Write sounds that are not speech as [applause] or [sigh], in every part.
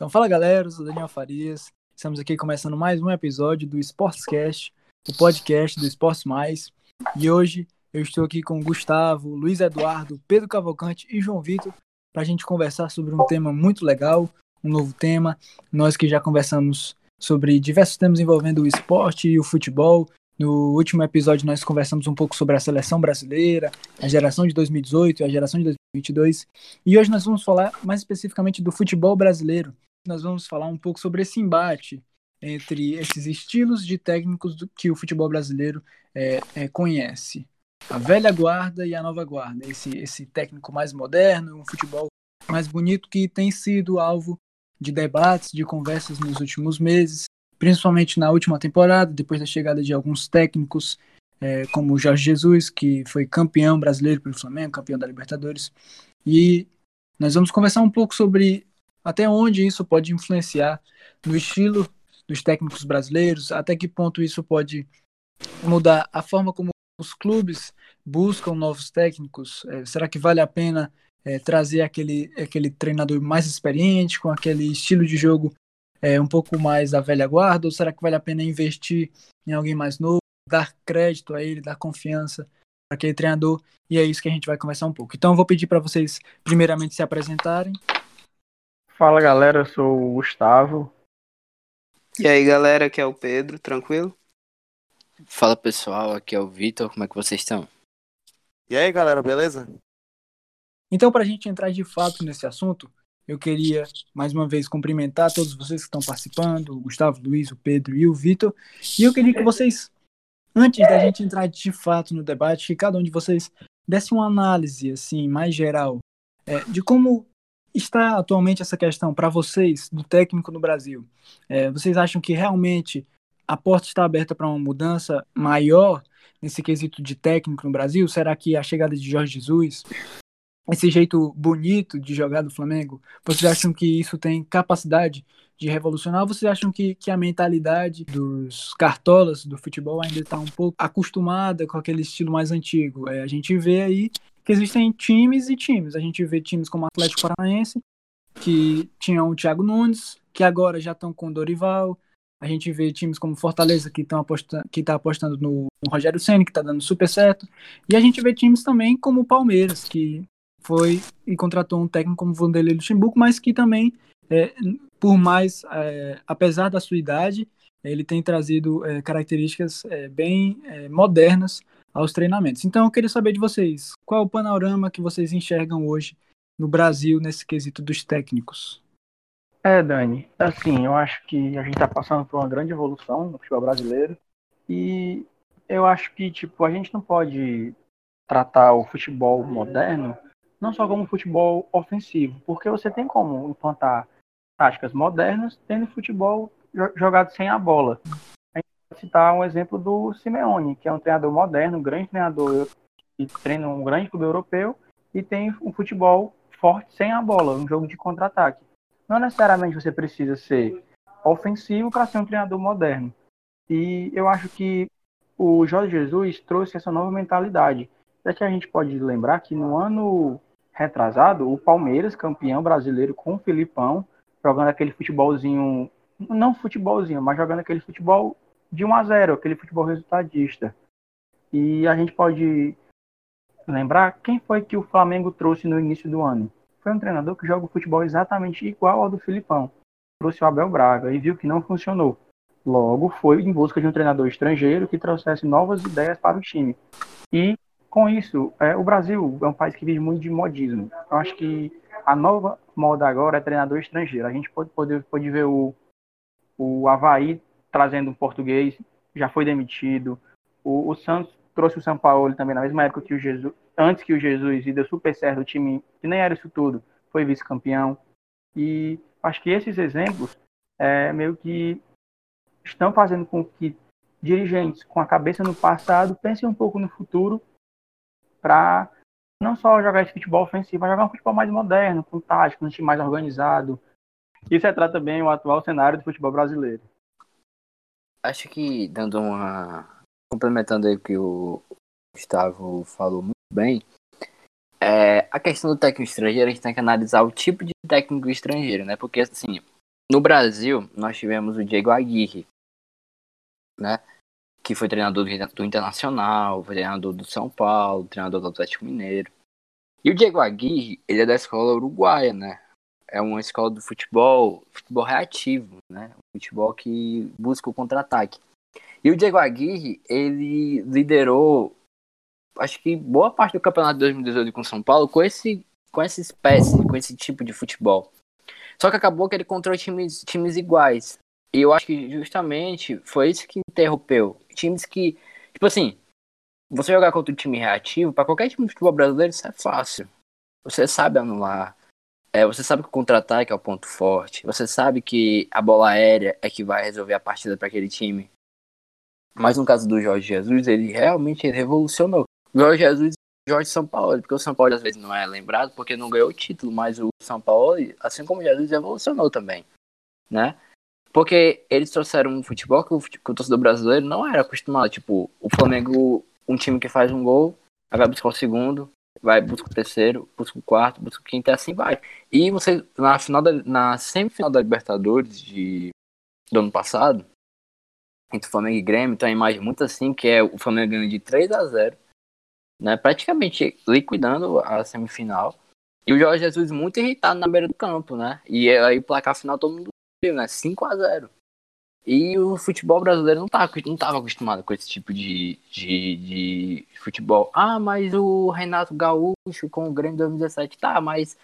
Então fala galera, eu sou Daniel Farias. Estamos aqui começando mais um episódio do Sportscast, o podcast do Esportes Mais. E hoje eu estou aqui com Gustavo, Luiz Eduardo, Pedro Cavalcante e João Vitor para a gente conversar sobre um tema muito legal, um novo tema. Nós que já conversamos sobre diversos temas envolvendo o esporte e o futebol. No último episódio nós conversamos um pouco sobre a seleção brasileira, a geração de 2018 e a geração de 2022. E hoje nós vamos falar mais especificamente do futebol brasileiro, nós vamos falar um pouco sobre esse embate entre esses estilos de técnicos do, que o futebol brasileiro é, é, conhece. A velha guarda e a nova guarda. Esse, esse técnico mais moderno, um futebol mais bonito que tem sido alvo de debates, de conversas nos últimos meses, principalmente na última temporada, depois da chegada de alguns técnicos, é, como o Jorge Jesus, que foi campeão brasileiro pelo Flamengo, campeão da Libertadores. E nós vamos conversar um pouco sobre até onde isso pode influenciar no estilo dos técnicos brasileiros? Até que ponto isso pode mudar a forma como os clubes buscam novos técnicos? É, será que vale a pena é, trazer aquele, aquele treinador mais experiente, com aquele estilo de jogo é, um pouco mais da velha guarda? Ou será que vale a pena investir em alguém mais novo, dar crédito a ele, dar confiança para aquele treinador? E é isso que a gente vai conversar um pouco. Então, eu vou pedir para vocês, primeiramente, se apresentarem. Fala galera, eu sou o Gustavo. E aí galera, aqui é o Pedro, tranquilo? Fala pessoal, aqui é o Vitor, como é que vocês estão? E aí galera, beleza? Então, para a gente entrar de fato nesse assunto, eu queria mais uma vez cumprimentar todos vocês que estão participando, o Gustavo, o Luiz, o Pedro e o Vitor. E eu queria que vocês, antes da gente entrar de fato no debate, que cada um de vocês desse uma análise assim mais geral é, de como está atualmente essa questão para vocês, do técnico no Brasil? É, vocês acham que realmente a porta está aberta para uma mudança maior nesse quesito de técnico no Brasil? Será que a chegada de Jorge Jesus, esse jeito bonito de jogar do Flamengo, vocês acham que isso tem capacidade de revolucionar? Ou vocês acham que, que a mentalidade dos cartolas do futebol ainda está um pouco acostumada com aquele estilo mais antigo? É, a gente vê aí que existem times e times. A gente vê times como Atlético Paranaense, que tinham o Thiago Nunes, que agora já estão com o Dorival. A gente vê times como Fortaleza, que estão que está apostando no, no Rogério Senna, que está dando super certo. E a gente vê times também como o Palmeiras, que foi e contratou um técnico como Vanderlei Luxemburgo, mas que também, é, por mais, é, apesar da sua idade, ele tem trazido é, características é, bem é, modernas aos treinamentos. Então eu queria saber de vocês, qual o panorama que vocês enxergam hoje no Brasil nesse quesito dos técnicos? É, Dani, assim, eu acho que a gente está passando por uma grande evolução no futebol brasileiro e eu acho que, tipo, a gente não pode tratar o futebol moderno não só como futebol ofensivo, porque você tem como implantar táticas modernas tendo futebol jogado sem a bola citar um exemplo do Simeone, que é um treinador moderno, um grande treinador que treina um grande clube europeu e tem um futebol forte sem a bola, um jogo de contra-ataque. Não necessariamente você precisa ser ofensivo para ser um treinador moderno. E eu acho que o Jorge Jesus trouxe essa nova mentalidade. Já que a gente pode lembrar que no ano retrasado, o Palmeiras, campeão brasileiro com o Filipão, jogando aquele futebolzinho, não futebolzinho, mas jogando aquele futebol de 1 a 0, aquele futebol resultadista. E a gente pode lembrar quem foi que o Flamengo trouxe no início do ano. Foi um treinador que joga o futebol exatamente igual ao do Filipão. Trouxe o Abel Braga e viu que não funcionou. Logo, foi em busca de um treinador estrangeiro que trouxesse novas ideias para o time. E, com isso, é, o Brasil é um país que vive muito de modismo. Eu acho que a nova moda agora é treinador estrangeiro. A gente pode, pode, pode ver o, o Havaí trazendo um português, já foi demitido. O, o Santos trouxe o São Paulo também na mesma época que o Jesus, antes que o Jesus, e deu super certo, o time que nem era isso tudo, foi vice-campeão. E acho que esses exemplos é, meio que estão fazendo com que dirigentes com a cabeça no passado pensem um pouco no futuro para não só jogar esse futebol ofensivo, mas jogar um futebol mais moderno, com tático, um time mais organizado. Isso retrata bem o atual cenário do futebol brasileiro acho que dando uma. complementando aí o que o Gustavo falou muito bem, é, a questão do técnico estrangeiro, a gente tem que analisar o tipo de técnico estrangeiro, né? Porque, assim, no Brasil, nós tivemos o Diego Aguirre, né? Que foi treinador do, do Internacional, foi treinador do São Paulo, treinador do Atlético Mineiro. E o Diego Aguirre, ele é da escola uruguaia, né? É uma escola do futebol, futebol reativo, né? Futebol que busca o contra-ataque. E o Diego Aguirre, ele liderou, acho que boa parte do campeonato de 2018 com São Paulo com esse, com essa espécie, com esse tipo de futebol. Só que acabou que ele encontrou times, times iguais. E eu acho que justamente foi isso que interrompeu. Times que, tipo assim, você jogar contra um time reativo, para qualquer time de futebol brasileiro, isso é fácil. Você sabe anular. É, você sabe que o contra-ataque é o ponto forte. Você sabe que a bola aérea é que vai resolver a partida para aquele time. Mas no caso do Jorge Jesus, ele realmente revolucionou. Jorge Jesus e Jorge São Paulo, porque o São Paulo às vezes não é lembrado porque não ganhou o título, mas o São Paulo, assim como o Jesus, revolucionou também, né? Porque eles trouxeram um futebol que o, que o torcedor brasileiro não era acostumado. Tipo, o Flamengo, um time que faz um gol, vai buscar o segundo, vai busca o terceiro, busca o quarto, busca o quinto e assim vai. E você, na, final da, na semifinal da Libertadores de, do ano passado, entre Flamengo e Grêmio, tem uma imagem muito assim, que é o Flamengo ganhando de 3 a 0 né, praticamente liquidando a semifinal. E o Jorge Jesus muito irritado na beira do campo, né? E aí o placar final todo mundo viu, né? 5 a 0 E o futebol brasileiro não estava não tava acostumado com esse tipo de, de, de futebol. Ah, mas o Renato Gaúcho com o Grêmio 2017, tá, mas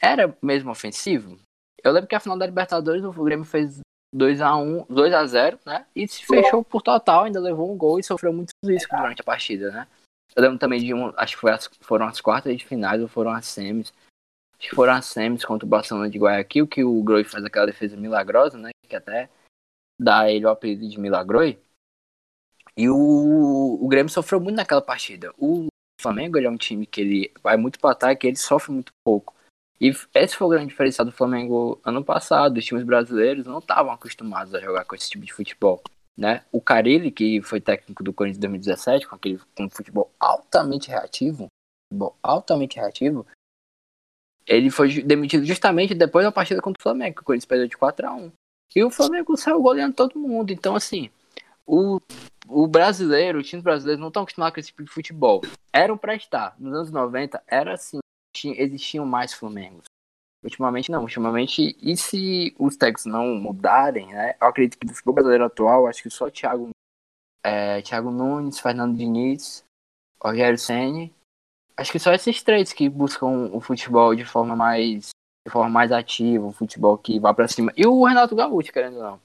era mesmo ofensivo? Eu lembro que a final da Libertadores o Grêmio fez 2 a 1 2 a 0 né? E se fechou por total, ainda levou um gol e sofreu muitos riscos durante a partida, né? Eu lembro também de um, acho que as, foram as quartas de finais ou foram as semis. Acho que foram as semis contra o Barcelona de Guayaquil, que o Groi faz aquela defesa milagrosa, né? Que até dá ele o apelido de Milagroi. E o, o Grêmio sofreu muito naquela partida. O Flamengo ele é um time que ele vai muito para ataque, ele sofre muito pouco. E esse foi o grande diferencial do Flamengo ano passado. Os times brasileiros não estavam acostumados a jogar com esse tipo de futebol. Né? O Carilli, que foi técnico do Corinthians em 2017, com aquele com um futebol altamente reativo, futebol altamente reativo, ele foi demitido justamente depois da partida contra o Flamengo, que o Corinthians perdeu de 4 a 1 E o Flamengo saiu goleando todo mundo. Então, assim, o, o brasileiro, os times brasileiros não estão acostumados com esse tipo de futebol. Eram para estar. Nos anos 90, era assim, existiam mais Flamengos. Ultimamente não, ultimamente, e se os técnicos não mudarem, né? Eu acredito que do futebol brasileiro atual, acho que só o Thiago, é, Thiago Nunes, Fernando Diniz, Rogério Senni, acho que só esses três que buscam o futebol de forma mais de forma mais ativa, o futebol que vá para cima. E o Renato Gaúcho, querendo ou não.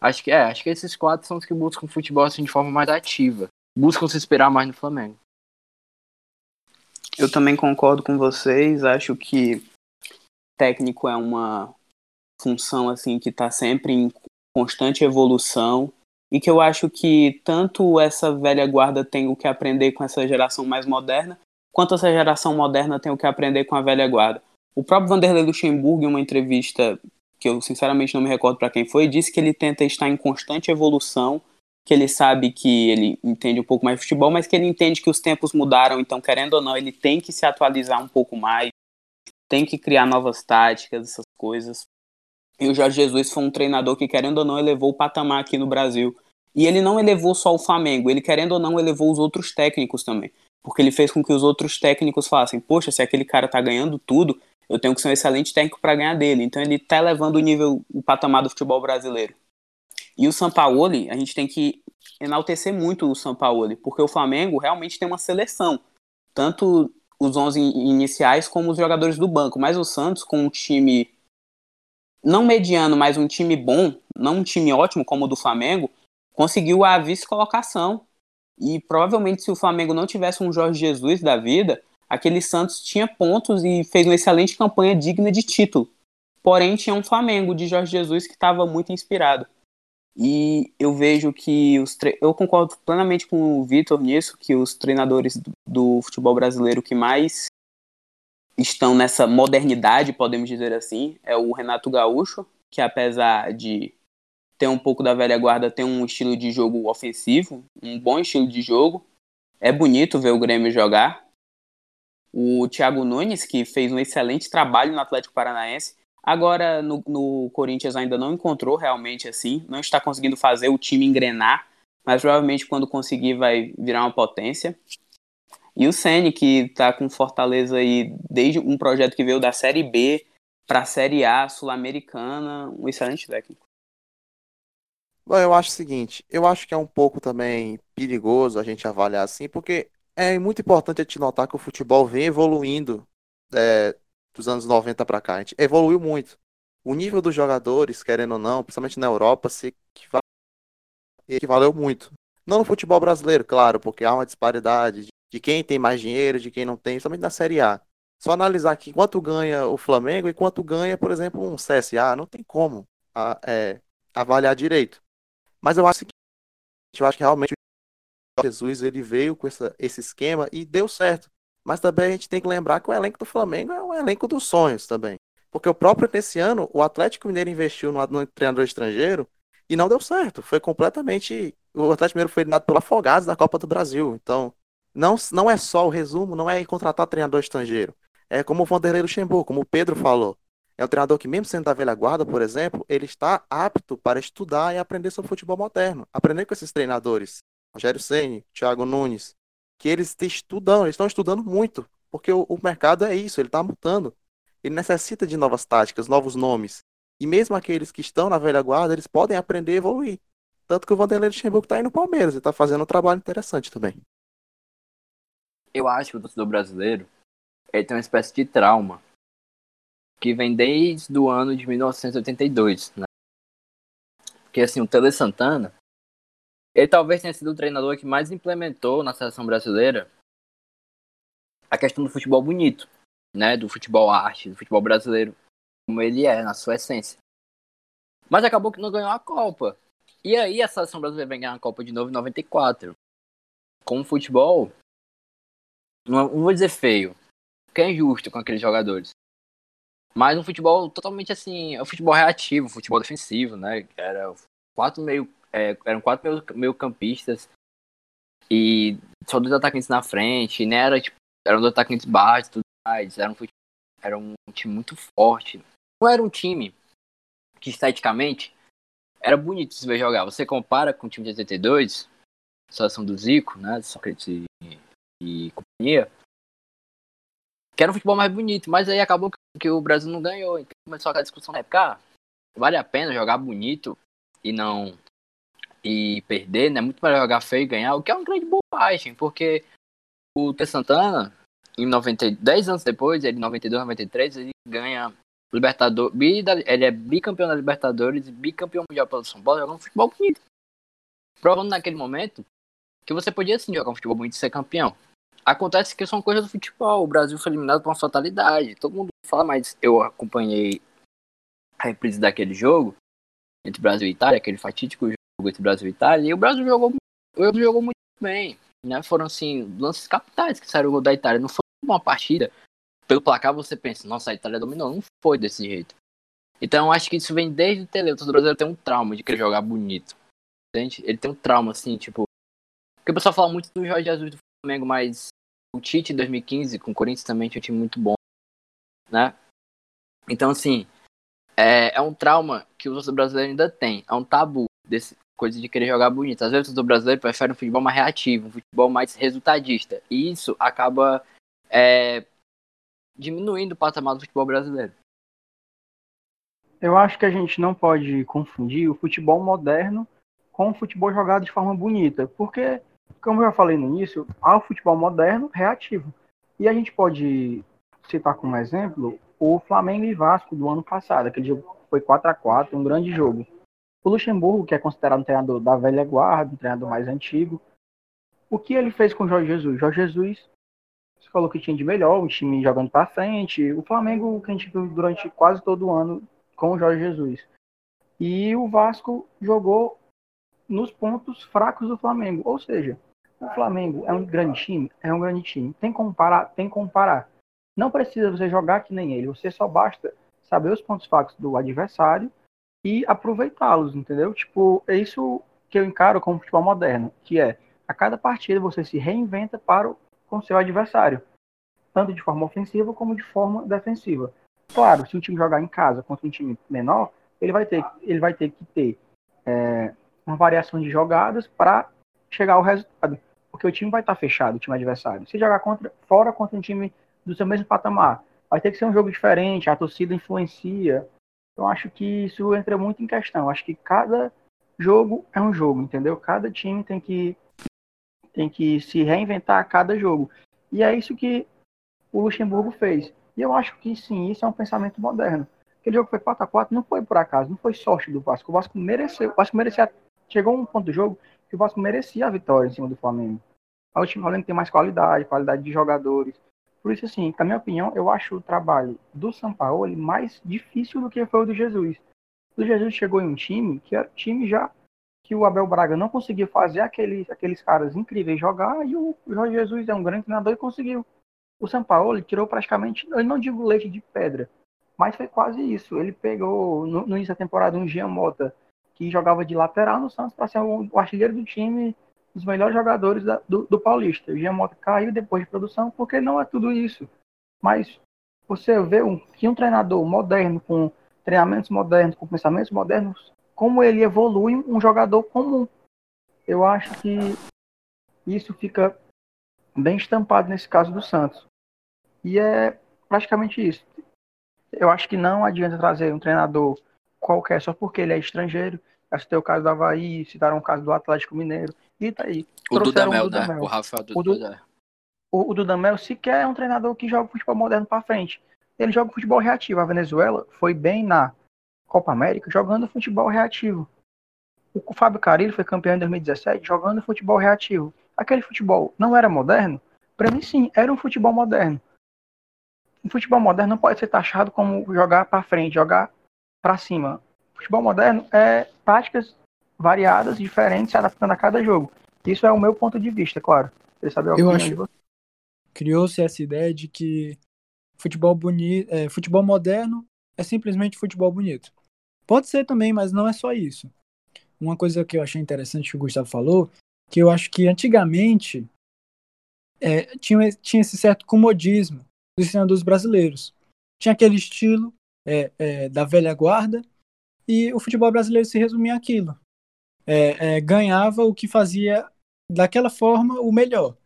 Acho que é, acho que esses quatro são os que buscam futebol assim de forma mais ativa. Buscam se esperar mais no Flamengo. Eu também concordo com vocês. Acho que técnico é uma função assim que está sempre em constante evolução e que eu acho que tanto essa velha guarda tem o que aprender com essa geração mais moderna, quanto essa geração moderna tem o que aprender com a velha guarda. O próprio Vanderlei Luxemburgo, em uma entrevista que eu sinceramente não me recordo para quem foi, disse que ele tenta estar em constante evolução que ele sabe que ele entende um pouco mais de futebol, mas que ele entende que os tempos mudaram, então, querendo ou não, ele tem que se atualizar um pouco mais, tem que criar novas táticas, essas coisas. E o Jorge Jesus foi um treinador que, querendo ou não, elevou o patamar aqui no Brasil. E ele não elevou só o Flamengo, ele, querendo ou não, elevou os outros técnicos também. Porque ele fez com que os outros técnicos falassem: Poxa, se aquele cara tá ganhando tudo, eu tenho que ser um excelente técnico para ganhar dele. Então ele tá elevando o nível, o patamar do futebol brasileiro. E o Sampaoli, a gente tem que enaltecer muito o Sampaoli, porque o Flamengo realmente tem uma seleção, tanto os 11 iniciais como os jogadores do banco, mas o Santos com um time não mediano, mas um time bom, não um time ótimo como o do Flamengo, conseguiu a vice-colocação. E provavelmente se o Flamengo não tivesse um Jorge Jesus da vida, aquele Santos tinha pontos e fez uma excelente campanha digna de título. Porém, tinha um Flamengo de Jorge Jesus que estava muito inspirado. E eu vejo que os tre... eu concordo plenamente com o Vitor nisso, que os treinadores do, futebol brasileiro que mais estão nessa modernidade, podemos dizer assim, é o Renato Gaúcho, que apesar de ter um pouco da velha guarda, tem um estilo de jogo ofensivo, um bom estilo de jogo. É bonito ver o Grêmio jogar. O Thiago Nunes, que fez um excelente trabalho no Atlético Paranaense, Agora no, no Corinthians ainda não encontrou realmente assim, não está conseguindo fazer o time engrenar, mas provavelmente quando conseguir vai virar uma potência. E o Ceni que está com Fortaleza aí desde um projeto que veio da Série B para a Série A sul-americana, um excelente técnico. Bom, eu acho o seguinte, eu acho que é um pouco também perigoso a gente avaliar assim, porque é muito importante a gente notar que o futebol vem evoluindo é, dos anos 90 para cá. A gente evoluiu muito. O nível dos jogadores, querendo ou não, principalmente na Europa, se equivaleu muito. Não no futebol brasileiro, claro, porque há uma disparidade de quem tem mais dinheiro, de quem não tem, somente na Série A. Só analisar aqui quanto ganha o Flamengo e quanto ganha, por exemplo, um CSA, não tem como é, avaliar direito. Mas eu acho que eu acho que realmente Jesus ele veio com essa, esse esquema e deu certo. Mas também a gente tem que lembrar que o elenco do Flamengo é um elenco dos sonhos também. Porque o próprio nesse ano, o Atlético Mineiro investiu no, no treinador estrangeiro e não deu certo. Foi completamente. O Atlético Mineiro foi eliminado pelo Afogados da Copa do Brasil. Então, não, não é só o resumo, não é contratar treinador estrangeiro. É como o Vanderlei Luxemburgo, como o Pedro falou. É um treinador que, mesmo sendo da velha guarda, por exemplo, ele está apto para estudar e aprender sobre futebol moderno. Aprender com esses treinadores. Rogério Ceni, Thiago Nunes, que eles estudam, eles estão estudando muito, porque o, o mercado é isso, ele está mudando. Ele necessita de novas táticas, novos nomes. E mesmo aqueles que estão na velha guarda, eles podem aprender e evoluir. Tanto que o Vanderlei Luxemburgo está aí no Palmeiras, ele está fazendo um trabalho interessante também. Eu acho que o torcedor brasileiro ele tem uma espécie de trauma que vem desde o ano de 1982, né? Porque assim, o Tele Santana, ele talvez tenha sido o treinador que mais implementou na seleção brasileira a questão do futebol bonito, né? Do futebol arte, do futebol brasileiro, como ele é, na sua essência. Mas acabou que não ganhou a Copa. E aí a seleção brasileira vem ganhar a Copa de novo em 94. Com o futebol, não vou dizer feio, porque é injusto com aqueles jogadores. Mas um futebol totalmente assim, é um futebol reativo, um futebol defensivo, né? Era quatro meio, é, eram quatro meio, meio campistas e só dois atacantes na frente, né? Era tipo, eram dois atacantes baixos, tudo mais. Era um, era um time muito forte. Não era um time que esteticamente era bonito de se ver jogar. Você compara com o time de 82, situação do Zico, né? Sócrates e, e companhia que era um futebol mais bonito, mas aí acabou que o Brasil não ganhou. Então começou aquela discussão na época, ah, vale a pena jogar bonito e não e perder, né? Muito melhor jogar feio e ganhar, o que é uma grande bobagem, porque o T Santana, em 90, 10 anos depois, ele em 92, 93, ele ganha Libertador, ele é bicampeão da Libertadores e bicampeão mundial pelo São Paulo, jogando futebol bonito. Provando naquele momento que você podia sim jogar um futebol bonito e ser campeão. Acontece que são coisas do futebol. O Brasil foi eliminado por uma fatalidade. Todo mundo fala, mas eu acompanhei a reprise daquele jogo entre Brasil e Itália, aquele fatídico jogo entre Brasil e Itália, e o Brasil jogou, o jogou muito bem. Né? Foram assim, lances capitais que saíram da Itália. Não foi uma partida. Pelo placar você pensa, nossa, a Itália dominou. Não foi desse jeito. Então acho que isso vem desde o Tele. O brasileiro tem um trauma de querer jogar bonito. Entende? Ele tem um trauma, assim, tipo. Porque o pessoal fala muito do Jorge Jesus do Flamengo, mas o Tite em 2015 com o Corinthians também tinha um time muito bom, né? Então, assim, é, é um trauma que o brasileiro ainda tem. É um tabu desse coisa de querer jogar bonito. Às vezes o brasileiro prefere um futebol mais reativo, um futebol mais resultadista. E isso acaba é, diminuindo o patamar do futebol brasileiro. Eu acho que a gente não pode confundir o futebol moderno com o futebol jogado de forma bonita, porque como eu já falei no início, há o futebol moderno reativo. E a gente pode citar como exemplo o Flamengo e Vasco do ano passado. Aquele jogo foi 4 a 4 um grande jogo. O Luxemburgo, que é considerado um treinador da velha guarda, um treinador mais antigo, o que ele fez com o Jorge Jesus? Jorge Jesus falou que tinha de melhor, um time jogando para frente. O Flamengo, que a gente viu durante quase todo o ano com o Jorge Jesus. E o Vasco jogou nos pontos fracos do Flamengo. Ou seja, o Flamengo é um grande time? É um grande time. Tem comparar? Tem que comparar. Não precisa você jogar que nem ele. Você só basta saber os pontos fracos do adversário e aproveitá-los, entendeu? Tipo, é isso que eu encaro como futebol moderno, que é a cada partida você se reinventa para o, com seu adversário, tanto de forma ofensiva como de forma defensiva. claro, se o time jogar em casa contra um time menor, ele vai ter, ele vai ter que ter é, uma variação de jogadas para chegar ao resultado. Porque o time vai estar fechado, o time adversário. Se jogar contra, fora contra um time do seu mesmo patamar, vai ter que ser um jogo diferente, a torcida influencia. Então acho que isso entra muito em questão. Acho que cada jogo é um jogo, entendeu? Cada time tem que tem que se reinventar a cada jogo. E é isso que o Luxemburgo fez. E eu acho que sim, isso é um pensamento moderno. Aquele jogo foi 4 a 4 não foi por acaso, não foi sorte do Vasco. O Vasco mereceu, o Vasco merecia, chegou um ponto do jogo que o Vasco merecia a vitória em cima do Flamengo. O time Flamengo tem mais qualidade, qualidade de jogadores. Por isso, assim, na minha opinião, eu acho o trabalho do São Paulo mais difícil do que foi o do Jesus. O Jesus chegou em um time que era um time já que o Abel Braga não conseguiu fazer aqueles, aqueles caras incríveis jogar e o Jorge Jesus é um grande treinador e conseguiu. O São Paulo tirou praticamente, eu não digo leite de pedra, mas foi quase isso. Ele pegou no, no início da temporada um Jean Mota que jogava de lateral no Santos para ser o artilheiro do time, os melhores jogadores da, do, do Paulista. O Jean Mota caiu depois de produção porque não é tudo isso. Mas você vê um, que um treinador moderno, com treinamentos modernos, com pensamentos modernos, como ele evolui um jogador comum. Eu acho que isso fica bem estampado nesse caso do Santos. E é praticamente isso. Eu acho que não adianta trazer um treinador qualquer só porque ele é estrangeiro. Citei o caso do Havaí, citaram o caso do Atlético Mineiro. E tá aí. O Dudamel, o Dudamel, né? O Rafael o, du... o, o Dudamel sequer é um treinador que joga futebol moderno para frente. Ele joga futebol reativo. A Venezuela foi bem na Copa América jogando futebol reativo. O Fábio Carilho foi campeão em 2017 jogando futebol reativo. Aquele futebol não era moderno? Para mim, sim, era um futebol moderno. O futebol moderno não pode ser taxado como jogar para frente, jogar para cima. Futebol moderno é práticas variadas, diferentes, se adaptando a cada jogo. Isso é o meu ponto de vista, claro. Você sabe Eu acho. Criou-se essa ideia de que futebol bonito, é, futebol moderno é simplesmente futebol bonito. Pode ser também, mas não é só isso. Uma coisa que eu achei interessante que o Gustavo falou, que eu acho que antigamente é, tinha, tinha esse certo comodismo dos treinadores brasileiros. Tinha aquele estilo é, é, da velha guarda e o futebol brasileiro se resumia àquilo. É, é, ganhava o que fazia daquela forma o melhor.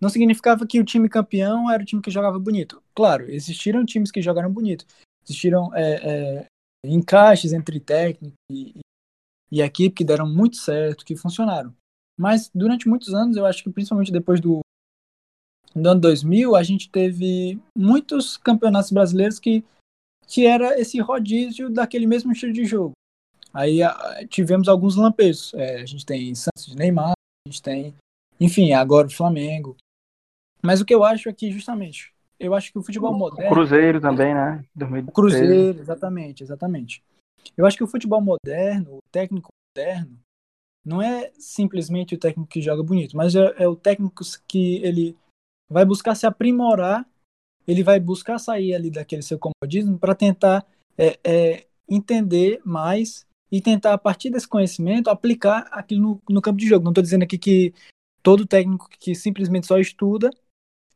Não significava que o time campeão era o time que jogava bonito. Claro, existiram times que jogaram bonito. Existiram é, é, encaixes entre técnico e, e equipe que deram muito certo, que funcionaram. Mas durante muitos anos, eu acho que principalmente depois do, do ano 2000, a gente teve muitos campeonatos brasileiros que, que era esse rodízio daquele mesmo estilo de jogo. Aí a, tivemos alguns lampejos. É, a gente tem Santos de Neymar, a gente tem, enfim, agora o Flamengo. Mas o que eu acho é que, justamente, eu acho que o futebol moderno. O Cruzeiro também, né? O Cruzeiro, exatamente, exatamente. Eu acho que o futebol moderno, o técnico moderno, não é simplesmente o técnico que joga bonito, mas é, é o técnico que ele vai buscar se aprimorar, ele vai buscar sair ali daquele seu comodismo para tentar é, é, entender mais e tentar, a partir desse conhecimento, aplicar aquilo no, no campo de jogo. Não estou dizendo aqui que todo técnico que simplesmente só estuda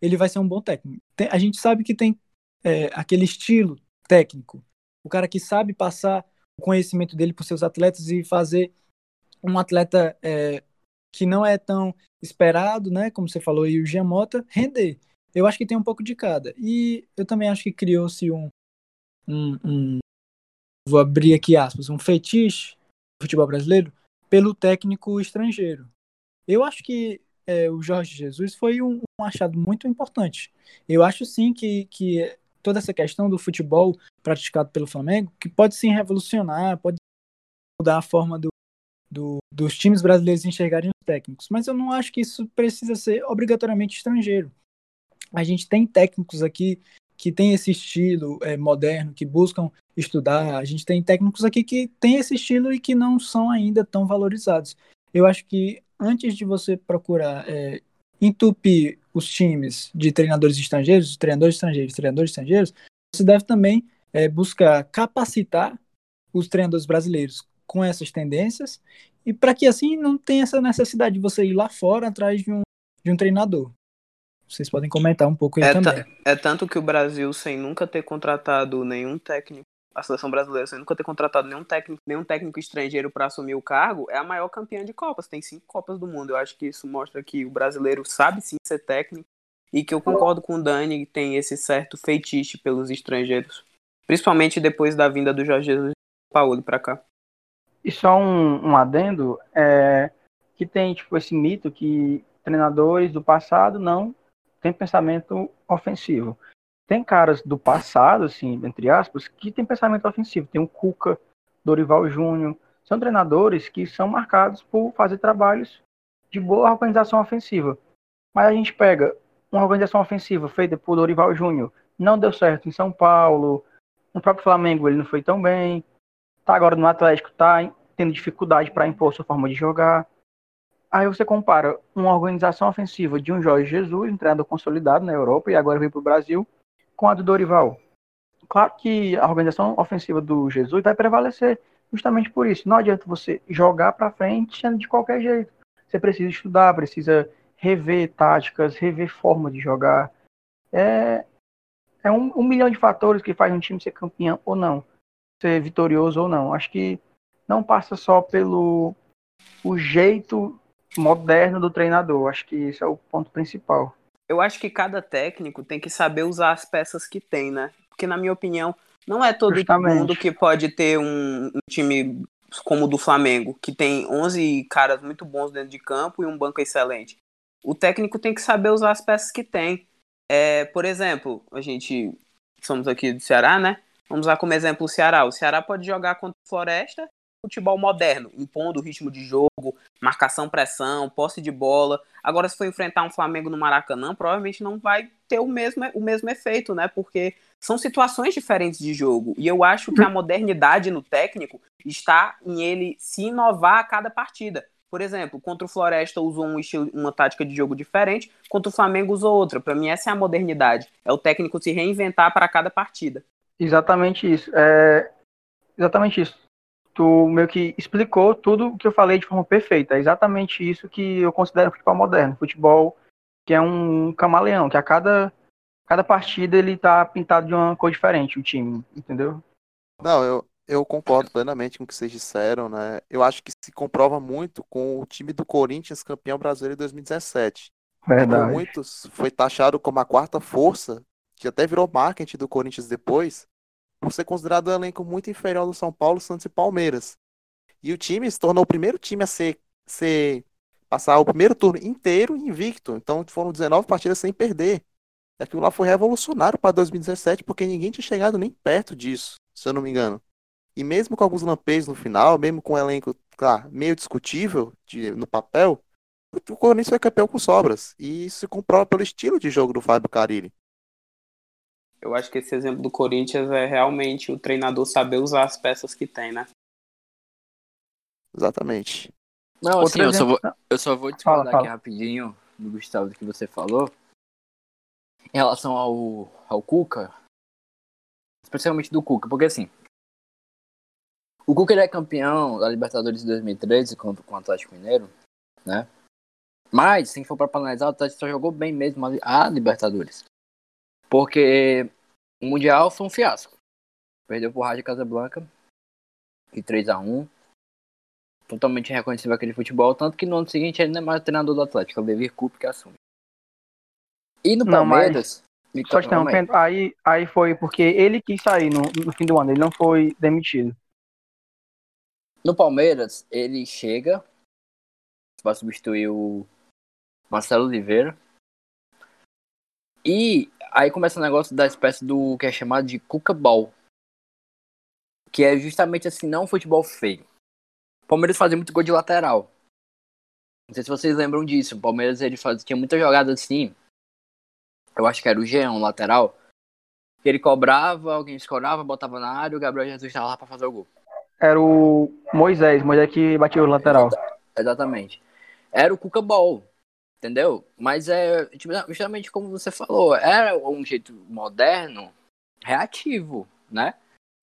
ele vai ser um bom técnico. Tem, a gente sabe que tem é, aquele estilo técnico, o cara que sabe passar o conhecimento dele para os seus atletas e fazer um atleta é, que não é tão esperado, né, como você falou, e o Giamota, render. Eu acho que tem um pouco de cada. E eu também acho que criou-se um, um, um, vou abrir aqui aspas, um fetiche do futebol brasileiro pelo técnico estrangeiro. Eu acho que é, o Jorge Jesus foi um, um, achado muito importante. Eu acho sim que, que toda essa questão do futebol praticado pelo Flamengo, que pode sim revolucionar, pode mudar a forma do, do, dos times brasileiros enxergarem os técnicos, mas eu não acho que isso precisa ser obrigatoriamente estrangeiro. A gente tem técnicos aqui que tem esse estilo é, moderno, que buscam estudar. A gente tem técnicos aqui que tem esse estilo e que não são ainda tão valorizados. Eu acho que antes de você procurar é, entupir os times de treinadores estrangeiros, treinadores estrangeiros, treinadores estrangeiros, você deve também é, buscar capacitar os treinadores brasileiros com essas tendências e para que assim não tenha essa necessidade de você ir lá fora atrás de um, de um treinador. Vocês podem comentar um pouco aí É, também. ta- é tanto que o Brasil, sem nunca ter contratado nenhum técnico, a seleção brasileira, sem nunca ter contratado nenhum técnico, nenhum técnico estrangeiro para assumir o cargo, é a maior campeã de Copas. Tem cinco Copas do Mundo. Eu acho que isso mostra que o brasileiro sabe sim ser técnico e que eu concordo com o Dani que tem esse certo feitiço pelos estrangeiros. Principalmente depois da vinda do Jorge Jesus e Paulo para cá. E só um, um adendo, é, que tem tipo esse mito que treinadores do passado não têm pensamento ofensivo. Tem caras do passado, assim, entre aspas, que têm pensamento ofensivo. Tem o Cuca, Dorival Júnior. São treinadores que são marcados por fazer trabalhos de boa organização ofensiva. Mas a gente pega uma organização ofensiva feita por Dorival Júnior, não deu certo em São Paulo, no próprio Flamengo ele não foi tão bem, tá agora no Atlético, tá tendo dificuldade para impor sua forma de jogar. Aí você compara uma organização ofensiva de um Jorge Jesus, treinador consolidado na Europa e agora veio para o Brasil, com a do Dorival. Claro que a organização ofensiva do Jesus vai prevalecer justamente por isso. Não adianta você jogar para frente de qualquer jeito. Você precisa estudar, precisa rever táticas, rever forma de jogar. É, é um, um milhão de fatores que faz um time ser campeão ou não, ser vitorioso ou não. Acho que não passa só pelo o jeito moderno do treinador. Acho que esse é o ponto principal. Eu acho que cada técnico tem que saber usar as peças que tem, né? Porque, na minha opinião, não é todo Justamente. mundo que pode ter um, um time como o do Flamengo, que tem 11 caras muito bons dentro de campo e um banco excelente. O técnico tem que saber usar as peças que tem. É, por exemplo, a gente somos aqui do Ceará, né? Vamos usar como exemplo o Ceará. O Ceará pode jogar contra o Floresta, futebol moderno, impondo o ritmo de jogo, marcação, pressão, posse de bola. Agora, se for enfrentar um Flamengo no Maracanã, provavelmente não vai ter o mesmo, o mesmo efeito, né? Porque são situações diferentes de jogo. E eu acho que a modernidade no técnico está em ele se inovar a cada partida. Por exemplo, contra o Floresta usou um estilo, uma tática de jogo diferente, contra o Flamengo usou outra. Para mim, essa é a modernidade. É o técnico se reinventar para cada partida. Exatamente isso. É exatamente isso. Tu meio que explicou tudo o que eu falei de forma perfeita. É exatamente isso que eu considero futebol moderno. Futebol que é um camaleão, que a cada, cada partida ele tá pintado de uma cor diferente, o time, entendeu? Não, eu, eu concordo plenamente com o que vocês disseram, né? Eu acho que se comprova muito com o time do Corinthians campeão brasileiro em 2017. Por Verdade. muitos foi taxado como a quarta força, que até virou marketing do Corinthians depois, por ser considerado um elenco muito inferior do São Paulo, Santos e Palmeiras. E o time se tornou o primeiro time a ser, ser passar o primeiro turno inteiro invicto. Então foram 19 partidas sem perder. E aquilo lá foi revolucionário para 2017, porque ninguém tinha chegado nem perto disso, se eu não me engano. E mesmo com alguns lampejos no final, mesmo com um elenco, claro, meio discutível de- no papel, o Corinthians foi campeão com sobras. E isso se comprova pelo estilo de jogo do Fábio Carilli. Eu acho que esse exemplo do Corinthians é realmente o treinador saber usar as peças que tem, né? Exatamente. Não, assim, eu só, vou, exemplo- eu só vou discordar Fala, fala. aqui rapidinho do Gustavo do que você falou. Em relação ao, ao Cuca, especialmente do Cuca, porque assim, o Cuca ele é campeão da Libertadores de 2013 contra com o Atlético Mineiro, né? Mas, se for para analisar, o Atlético só jogou bem mesmo a Libertadores. Porque o Mundial foi um fiasco. Perdeu pro Rádio Casablanca, de 3 a 1 totalmente reconhecível aquele futebol, tanto que no ano seguinte ele não é mais treinador do Atlético, é o Levir Coupe que assume. E no Não, Palmeiras... Só te interrompendo, aí, aí foi porque ele quis sair no, no fim do ano, ele não foi demitido. No Palmeiras, ele chega para substituir o Marcelo Oliveira. E aí começa o negócio da espécie do que é chamado de Cuca Ball. Que é justamente assim, não um futebol feio. O Palmeiras fazia muito gol de lateral. Não sei se vocês lembram disso. O Palmeiras ele fazia, tinha muita jogada assim. Eu acho que era o Jean, um lateral. Que ele cobrava, alguém escorava, botava na área e o Gabriel Jesus estava lá para fazer o gol. Era o Moisés, Moisés que bateu o lateral. Exatamente. Era o Cuca Ball, entendeu? Mas é tipo, justamente como você falou, era um jeito moderno, reativo, né?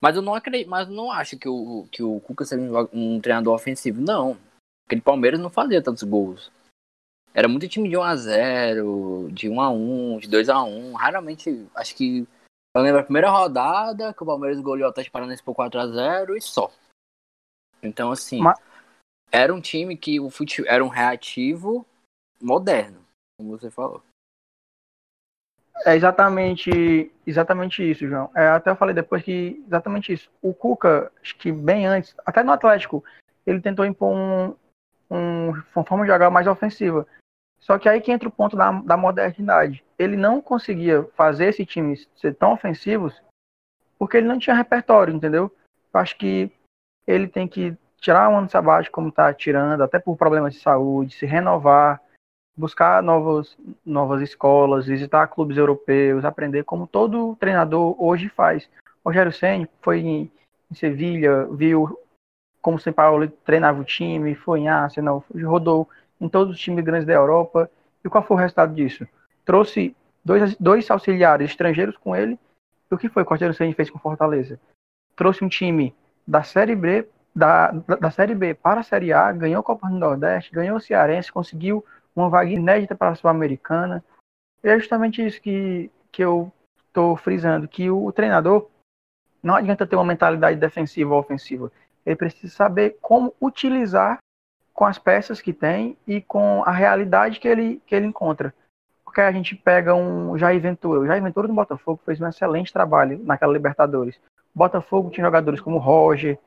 Mas eu não acredito, mas não acho que o, que o Cuca seja um, um treinador ofensivo, não. Aquele Palmeiras não fazia tantos gols. Era muito time de 1x0, de 1x1, de 2x1. Raramente, acho que. Eu lembro a primeira rodada que o Palmeiras goleou o Atlético Paranaense por 4x0 e só. Então, assim. Mas- Era um time que o futebol era um reativo moderno, como você falou. É exatamente, exatamente isso, João. É, até eu falei depois que exatamente isso. O Cuca, acho que bem antes, até no Atlético, ele tentou impor um, um- uma forma de jogar mais ofensiva. Só que aí que entra o ponto da, da modernidade. Ele não conseguia fazer esse time ser tão ofensivos porque ele não tinha repertório, entendeu? Eu acho que ele tem que tirar um ano sabático como está tirando, até por problemas de saúde, se renovar, buscar novos, novas escolas, visitar clubes europeus, aprender como todo treinador hoje faz. Rogério Ceni foi em, em Sevilha, viu como o São Paulo treinava o time, foi em Arsenal, rodou em todos os times grandes da Europa. E qual foi o resultado disso? Trouxe dois, dois auxiliares estrangeiros com ele. E o que foi que o Rogério Ceni fez com Fortaleza? Trouxe um time da Série B, da, da Série B para a Série A, ganhou a Copa do Nordeste, ganhou o Cearense, conseguiu uma vaga inédita para a Sul-Americana. E é justamente isso que, que eu estou frisando, que o, treinador não adianta ter uma mentalidade defensiva ou ofensiva. Ele precisa saber como utilizar com as peças que tem e com a realidade que ele, que ele encontra. Porque a gente pega um Jair Ventura. O Jair Ventura do Botafogo fez um excelente trabalho naquela Libertadores. O Botafogo tinha jogadores como Roger,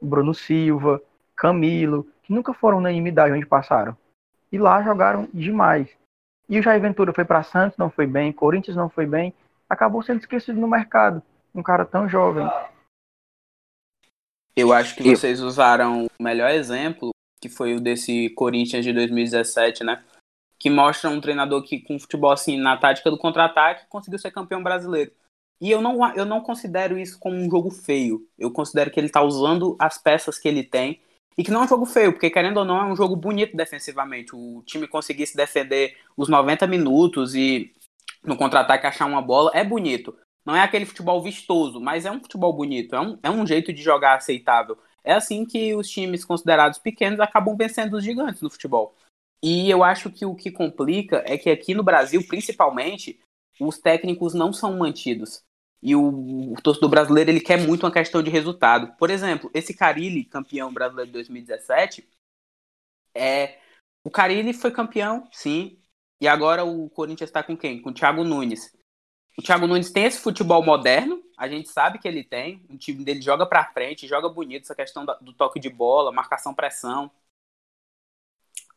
Bruno Silva, Camilo, que nunca foram unanimidade onde passaram. E lá jogaram demais. E o Jair Ventura foi para Santos, não foi bem, Corinthians não foi bem, acabou sendo esquecido no mercado. Um cara tão jovem. Eu acho que Eu- vocês usaram o melhor exemplo, que foi o desse Corinthians de 2017, né? Que mostra um treinador que, com futebol assim, na tática do contra-ataque, conseguiu ser campeão brasileiro. E eu não, eu não considero isso como um jogo feio. Eu considero que ele tá usando as peças que ele tem. E que não é um jogo feio, porque querendo ou não, é um jogo bonito defensivamente. O time conseguir se defender os 90 minutos e no contra-ataque achar uma bola é bonito. Não é aquele futebol vistoso, mas é um futebol bonito. É um, é um jeito de jogar aceitável. É assim que os times considerados pequenos acabam vencendo os gigantes no futebol. E eu acho que o que complica é que aqui no Brasil, principalmente, os técnicos não são mantidos. E o, o torcedor brasileiro ele quer muito uma questão de resultado. Por exemplo, esse Carilli, campeão brasileiro de 2017, é, o Carilli foi campeão, sim. E agora o Corinthians está com quem? Com o Thiago Nunes. O Thiago Nunes tem esse futebol moderno, a gente sabe que ele tem. O time dele joga pra frente, joga bonito, essa questão do toque de bola, marcação, pressão.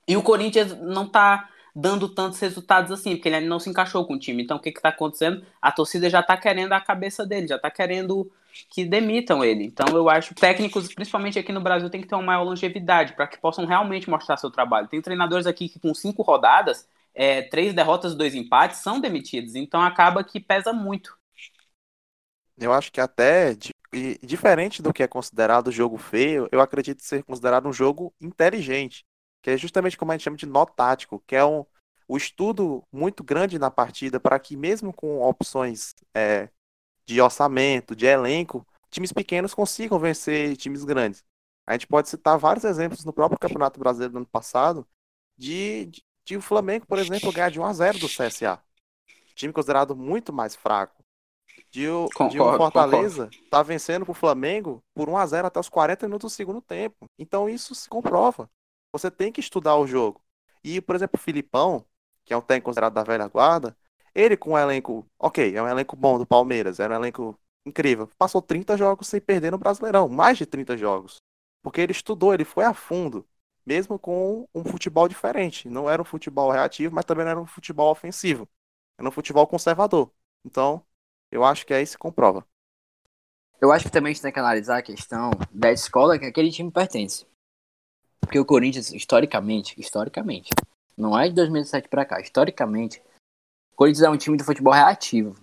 E o Corinthians não tá dando tantos resultados assim, porque ele não se encaixou com o time. Então o que que tá acontecendo? A torcida já tá querendo a cabeça dele, já tá querendo que demitam ele. Então eu acho que técnicos, principalmente aqui no Brasil, tem que ter uma maior longevidade para que possam realmente mostrar seu trabalho. Tem treinadores aqui que com cinco rodadas, é, três derrotas dois empates são demitidos. Então acaba que pesa muito. Eu acho que até di- diferente do que é considerado jogo feio, eu acredito ser considerado um jogo inteligente, que é justamente como a gente chama de nó tático, que é um o estudo muito grande na partida para que mesmo com opções é, de orçamento, de elenco, times pequenos consigam vencer times grandes. A gente pode citar vários exemplos no próprio Campeonato Brasileiro do ano passado de, de, de o Flamengo, por exemplo, ganhar de 1 a 0 do CSA. Time considerado muito mais fraco. De o, de o Concordo, Fortaleza tá vencendo pro Flamengo por 1 a 0 até os 40 minutos do segundo tempo. Então isso se comprova. Você tem que estudar o jogo. E, por exemplo, o Filipão, que é um técnico considerado da velha guarda, ele com um elenco, ok, é um elenco bom do Palmeiras, era um elenco incrível. Passou 30 jogos sem perder no Brasileirão, mais de 30 jogos. Porque ele estudou, ele foi a fundo, mesmo com um futebol diferente. Não era um futebol reativo, mas também não era um futebol ofensivo. Era um futebol conservador. Então, eu acho que aí se comprova. Eu acho que também a gente tem que analisar a questão da escola que aquele time pertence. Porque o Corinthians, historicamente, historicamente, não é de 2007 pra cá, historicamente, o Corinthians é um time de futebol reativo.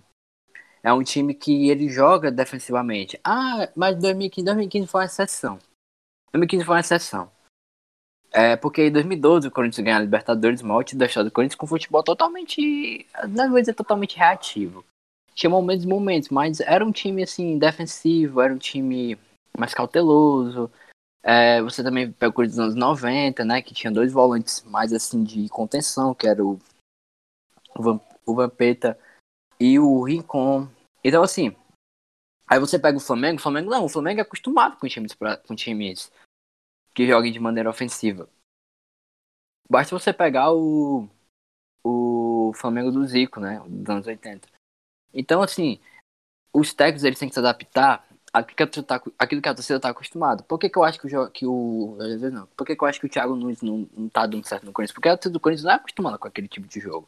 É um time que ele joga defensivamente. Ah, mas 2015, 2015 foi uma exceção. 2015 foi uma exceção. É porque em 2012 o Corinthians ganhou a Libertadores, o maior da história do Corinthians com futebol totalmente, não vou dizer totalmente reativo. Tinha momentos momentos, mas era um time assim defensivo, era um time mais cauteloso, É, você também Corinthians dos anos 90, né? Que tinha dois volantes mais assim de contenção, que era o, o Vampeta e o Rincon. Então, assim, aí você pega o Flamengo, o Flamengo não, o Flamengo é acostumado com times, pra, com times que joguem de maneira ofensiva. Basta você pegar o, o Flamengo do Zico, né? Dos anos 80. Então, assim, os técnicos eles têm que se adaptar àquilo que a torcida tá, aquilo que a torcida tá acostumada. Por que, que eu acho que o, que o. Não, por que, que eu acho que o Thiago Nunes não, não tá dando certo no Corinthians? Porque a torcida do Corinthians não é acostumada com aquele tipo de jogo.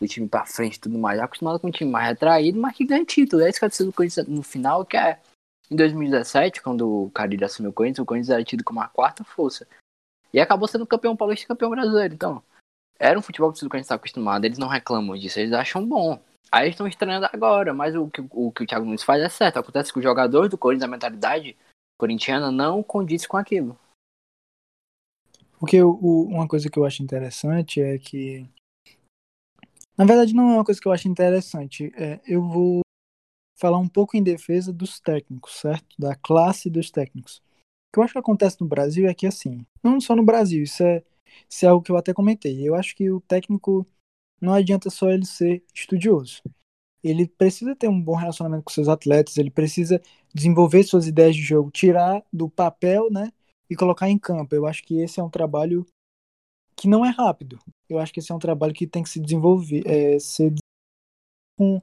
Do time pra frente e tudo mais. É acostumada com um time mais retraído, mas que ganha título. É isso que a torcida do Corinthians no final que é. Em 2017, quando o Carilho assumiu o Corinthians, o Corinthians era tido como a quarta força. E acabou sendo campeão paulista e campeão brasileiro. Então, era um futebol que o Corinthians está acostumado. Eles não reclamam disso, eles acham bom. Aí estão estranhando agora, mas o que o, que o Thiago Nunes faz é certo. Acontece que o jogador do Corinthians, a mentalidade corintiana, não condiz com aquilo. Porque o, uma coisa que eu acho interessante é que. Na verdade, não é uma coisa que eu acho interessante. É, eu vou falar um pouco em defesa dos técnicos, certo? Da classe dos técnicos. O que eu acho que acontece no Brasil é que, assim, não só no Brasil, isso é, isso é algo que eu até comentei. Eu acho que o técnico não adianta só ele ser estudioso. Ele precisa ter um bom relacionamento com seus atletas, ele precisa desenvolver suas ideias de jogo, tirar do papel, né, e colocar em campo. Eu acho que esse é um trabalho que não é rápido. Eu acho que esse é um trabalho que tem que se desenvolver, é, ser com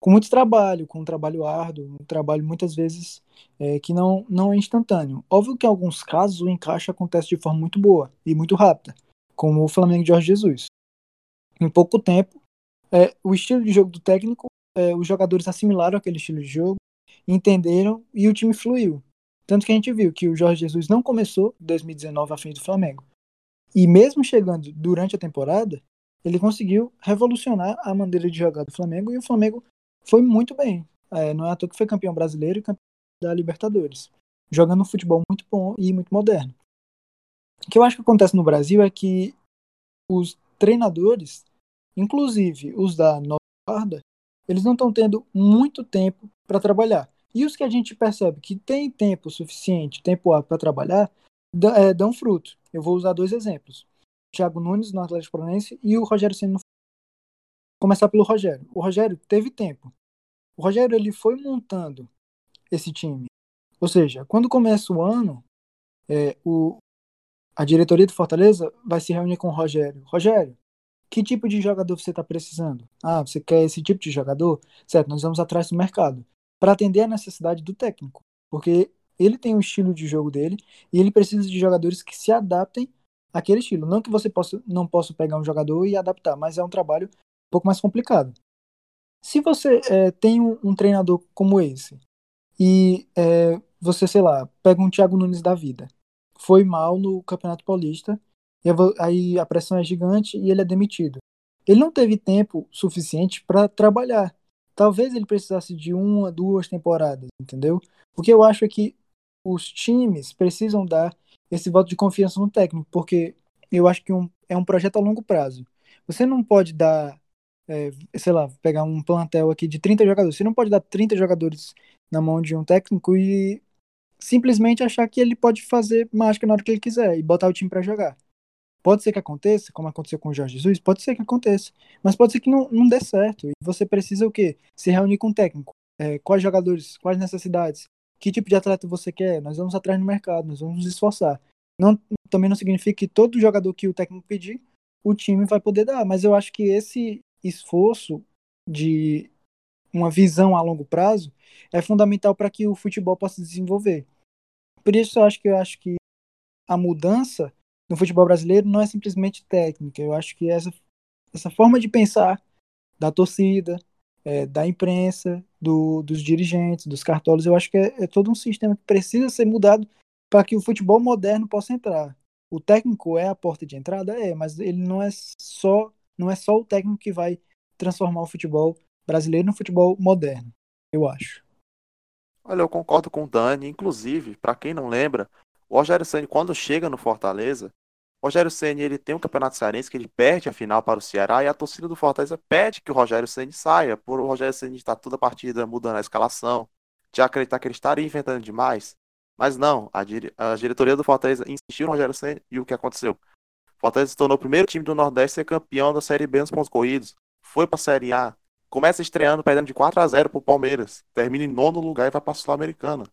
com muito trabalho, com um trabalho árduo, um trabalho muitas vezes é, que não, não é instantâneo. Óbvio que em alguns casos o encaixe acontece de forma muito boa e muito rápida, como o Flamengo de Jorge Jesus. Em pouco tempo, é, o estilo de jogo do técnico, é, os jogadores assimilaram aquele estilo de jogo, entenderam e o time fluiu. Tanto que a gente viu que o Jorge Jesus não começou em 2019 à frente do Flamengo. E mesmo chegando durante a temporada, ele conseguiu revolucionar a maneira de jogar do Flamengo e o Flamengo foi muito bem. É, não é à toa que foi campeão brasileiro e campeão da Libertadores. Jogando um futebol muito bom e muito moderno. O que eu acho que acontece no Brasil é que os treinadores, inclusive os da nova guarda, eles não estão tendo muito tempo para trabalhar. E os que a gente percebe que tem tempo suficiente, tempo para trabalhar, é, dão fruto. Eu vou usar dois exemplos. O Thiago Nunes no Atlético Paranaense e o Rogério Senna no Começar pelo Rogério. O Rogério teve tempo. O Rogério ele foi montando esse time. Ou seja, quando começa o ano, é, o, a diretoria do Fortaleza vai se reunir com o Rogério. Rogério, que tipo de jogador você está precisando? Ah, você quer esse tipo de jogador? Certo, nós vamos atrás do mercado para atender a necessidade do técnico, porque ele tem um estilo de jogo dele e ele precisa de jogadores que se adaptem àquele estilo. Não que você possa, não possa pegar um jogador e adaptar, mas é um trabalho um pouco mais complicado. Se você é, tem um, um, treinador como esse e é, você, sei lá, pega um Thiago Nunes da vida, foi mal no Campeonato Paulista, aí a pressão é gigante e ele é demitido. Ele não teve tempo suficiente para trabalhar. Talvez ele precisasse de uma, duas temporadas, entendeu? O que eu acho é que os times precisam dar esse voto de confiança no técnico, porque eu acho que um, é um projeto a longo prazo. Você não pode dar é, sei lá, pegar um plantel aqui de 30 jogadores. Você não pode dar 30 jogadores na mão de um técnico e simplesmente achar que ele pode fazer mágica na hora que ele quiser e botar o time para jogar. Pode ser que aconteça, como aconteceu com o Jorge Jesus, pode ser que aconteça, mas pode ser que não, não dê certo. E você precisa o quê? Se reunir com o técnico. É, quais jogadores, quais necessidades, que tipo de atleta você quer? Nós vamos atrás no mercado, nós vamos nos esforçar. Não, também não significa que todo jogador que o técnico pedir, o time vai poder dar, mas eu acho que esse esforço de uma visão a longo prazo é fundamental para que o futebol possa se desenvolver. Por isso eu acho que eu acho que a mudança no futebol brasileiro não é simplesmente técnica. Eu acho que essa essa forma de pensar da torcida, é, da imprensa, do, dos dirigentes, dos cartolas, eu acho que é, é todo um sistema que precisa ser mudado para que o futebol moderno possa entrar. O técnico é a porta de entrada, é, mas ele não é só não é só o técnico que vai transformar o futebol brasileiro no futebol moderno, eu acho. Olha, eu concordo com o Dani, inclusive, para quem não lembra, o Rogério Ceni quando chega no Fortaleza, Rogério Ceni ele tem um campeonato cearense que ele perde a final para o Ceará e a torcida do Fortaleza pede que o Rogério Ceni saia, por o Rogério Ceni estar toda a partida mudando a escalação, de acreditar que ele estaria inventando demais. Mas não, a, dire... a diretoria do Fortaleza insistiu no Rogério Senna e o que aconteceu? O Fortaleza se tornou o primeiro time do Nordeste a ser campeão da Série B nos pontos corridos. Foi para a Série A. Começa estreando, perdendo de 4 a 0 pro Palmeiras. Termina em nono lugar e vai para a Sul-Americana.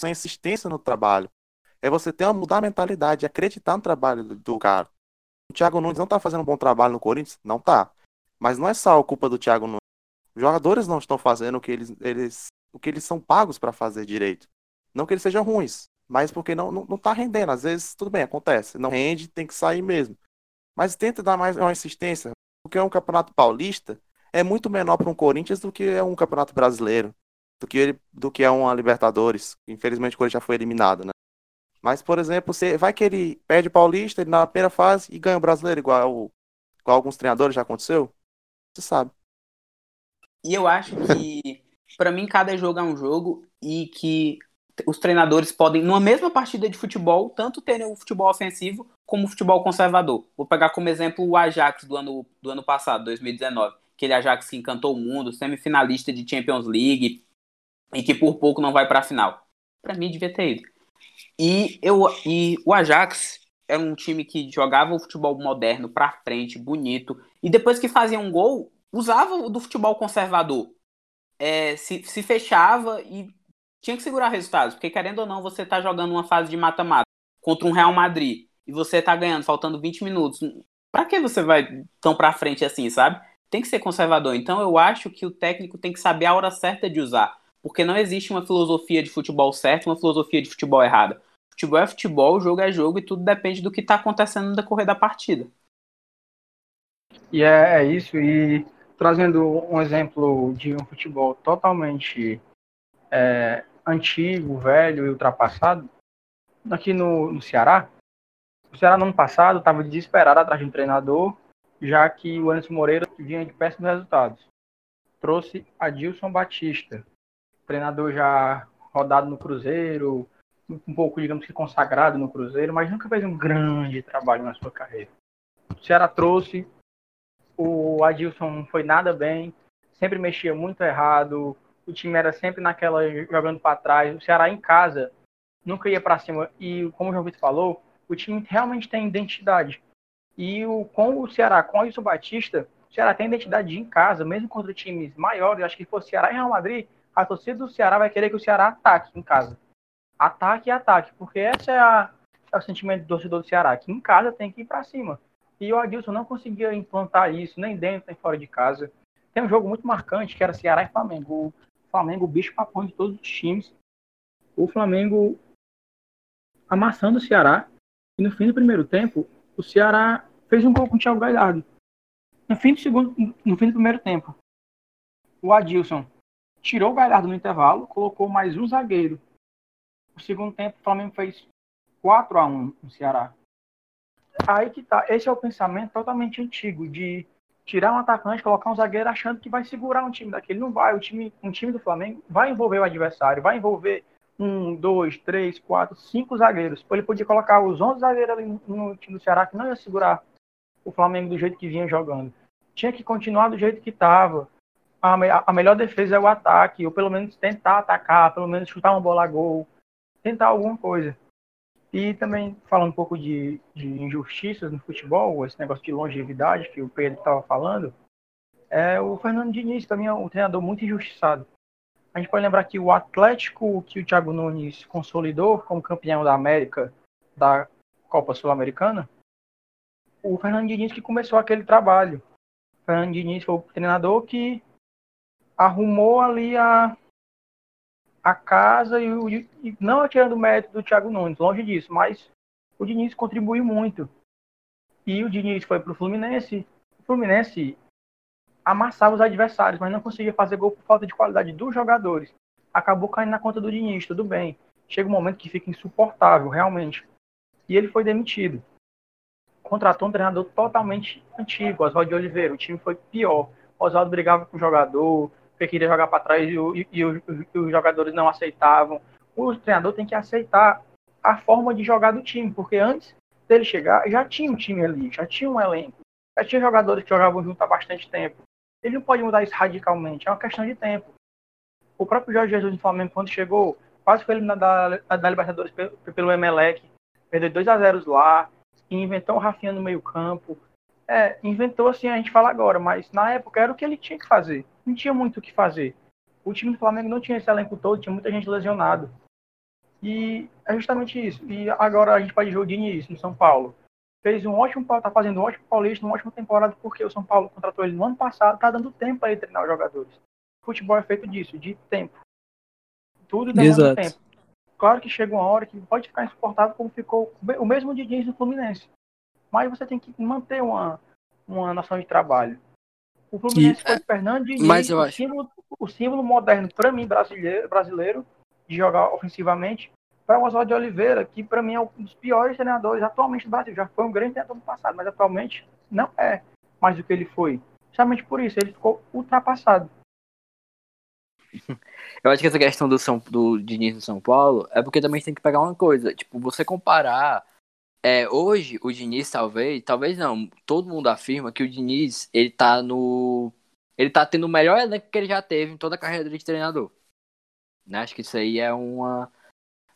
Sem insistência no trabalho. É você ter uma mudar a mentalidade, acreditar no trabalho do, do cara. O Thiago Nunes não tá fazendo um bom trabalho no Corinthians? Não tá. Mas não é só a culpa do Thiago Nunes. Os jogadores não estão fazendo o que eles, eles, o que eles são pagos para fazer direito. Não que eles sejam ruins, mas porque não, não, não tá rendendo. Às vezes, tudo bem, acontece. Não rende, tem que sair mesmo. Mas tenta dar mais uma insistência, porque é um campeonato paulista é muito menor para um Corinthians do que é um campeonato brasileiro, do que, ele, do que é uma Libertadores. Infelizmente o Corinthians já foi eliminado, né? Mas, por exemplo, você vai que ele perde o Paulista ele na primeira fase e ganha o brasileiro, igual, igual alguns treinadores já aconteceu. Você sabe. E eu acho que, para mim, cada jogo é um jogo e que os treinadores podem, numa mesma partida de futebol, tanto terem o futebol ofensivo como o futebol conservador. Vou pegar como exemplo o Ajax do ano, do ano passado, 2019. Aquele Ajax que encantou o mundo, semifinalista de Champions League e que por pouco não vai para a final. Para mim, devia ter ido. E, eu, e o Ajax era um time que jogava o futebol moderno para frente, bonito, e depois que fazia um gol, usava do futebol conservador. É, se, se fechava e tinha que segurar resultados, porque querendo ou não, você tá jogando uma fase de mata-mata contra um Real Madrid e você tá ganhando, faltando 20 minutos. Para que você vai tão para frente assim, sabe? Tem que ser conservador. Então eu acho que o técnico tem que saber a hora certa de usar, porque não existe uma filosofia de futebol certa, uma filosofia de futebol errada. Futebol é futebol, jogo é jogo e tudo depende do que está acontecendo no decorrer da partida. E é, é isso, e trazendo um exemplo de um futebol totalmente é, antigo, velho e ultrapassado, aqui no, no Ceará, o Ceará no ano passado estava desesperado atrás de um treinador, já que o Anderson Moreira vinha de péssimos resultados. Trouxe Adilson Batista, treinador já rodado no Cruzeiro, um pouco, digamos que, consagrado no Cruzeiro, mas nunca fez um grande trabalho na sua carreira. O Ceará trouxe, o Adilson foi nada bem, sempre mexia muito errado, o time era sempre naquela jogando para trás. O Ceará em casa nunca ia para cima. E como o João Vitor falou, o time realmente tem identidade. E o, com o Ceará, com o Wilson Batista, o Ceará tem identidade em casa, mesmo contra times maiores. Acho que se for Ceará e Real Madrid, a torcida do Ceará vai querer que o Ceará ataque em casa. Ataque e ataque, porque esse é, a, é o sentimento do torcedor do Ceará, que em casa tem que ir para cima. E o Adilson não conseguia implantar isso, nem dentro nem fora de casa. Tem um jogo muito marcante, que era Ceará e Flamengo. Flamengo, bicho papão de todos os times. O Flamengo amassando o Ceará. E no fim do primeiro tempo, o Ceará fez um gol com o Thiago Galhardo. No fim do segundo, no fim do primeiro tempo, o Adilson tirou o Galhardo no intervalo, colocou mais um zagueiro. No segundo tempo, o Flamengo fez 4 a 1 no Ceará. Aí que tá. Esse é o pensamento totalmente antigo de tirar um atacante, colocar um zagueiro achando que vai segurar um time daquele. Não vai. O time, um time do Flamengo vai envolver o adversário, vai envolver um, dois, três, quatro, cinco zagueiros. Ele podia colocar os 11 zagueiros ali no time do Ceará que não ia segurar o Flamengo do jeito que vinha jogando. Tinha que continuar do jeito que estava. A, a, melhor defesa é o ataque, ou pelo menos tentar atacar, pelo menos chutar uma bola a gol, tentar alguma coisa. E também falando um pouco de, de injustiças no futebol, esse negócio de longevidade que o Pedro estava falando, é o Fernando Diniz também é um treinador muito injustiçado. A gente pode lembrar que o Atlético que o Thiago Nunes consolidou como campeão da América da Copa Sul-Americana, o Fernando Diniz que começou aquele trabalho. O Fernando Diniz foi o treinador que arrumou ali a, a casa e, e não tirando o mérito do Thiago Nunes, longe disso, mas o Diniz contribuiu muito. E o Diniz foi para o Fluminense. O Fluminense amassava os adversários, mas não conseguia fazer gol por falta de qualidade dos jogadores. Acabou caindo na conta do Diniz, tudo bem. Chega um momento que fica insuportável, realmente. E ele foi demitido. Contratou um treinador totalmente antigo, Oswaldo de Oliveira. O time foi pior. Oswaldo brigava com o jogador, porque queria jogar para trás e, e, e, os, os jogadores não aceitavam. O treinador tem que aceitar a forma de jogar do time, porque antes dele chegar, já tinha um time ali, já tinha um elenco, já tinha jogadores que jogavam junto há bastante tempo. Ele não pode mudar isso radicalmente, é uma questão de tempo. O próprio Jorge Jesus no Flamengo, quando chegou, quase foi eliminado da, da Libertadores pelo, pelo Emelec, perdeu 2 a 0 lá, inventou o Rafinha no meio campo. É, inventou assim, a gente fala agora, mas na época era o que ele tinha que fazer. Não tinha muito o que fazer. O time do Flamengo não tinha esse elenco todo, tinha muita gente lesionado. E é justamente isso. E agora a gente pode ver o Diniz no São Paulo. Fez um ótimo, tá fazendo um ótimo paulista, uma ótima temporada, porque o São Paulo contratou ele no ano passado, tá dando tempo para ele treinar os jogadores. Futebol é feito disso, de tempo. Tudo demanda tempo. Claro que chega uma hora que pode ficar insuportável, como ficou o mesmo Diniz no Fluminense. Mas você tem que manter uma, uma noção de trabalho. O Fluminense e, foi Fernando Diniz, mas eu o, acho... símbolo, o símbolo moderno, para mim, brasileiro, brasileiro, de jogar ofensivamente, para o Oswaldo de Oliveira, que para mim é um dos piores treinadores atualmente do Brasil. Já foi um grande treinador no passado, mas atualmente não é mais do que ele foi. Justamente por isso, ele ficou ultrapassado. [laughs] Eu acho que essa questão do, São, do Diniz no São Paulo é porque também tem que pegar uma coisa. Tipo, você comparar. É, hoje, o Diniz, talvez, talvez não, todo mundo afirma que o Diniz, ele tá no. Ele tá tendo o melhor elenco que ele já teve em toda a carreira de treinador. Né? Acho que isso aí é uma.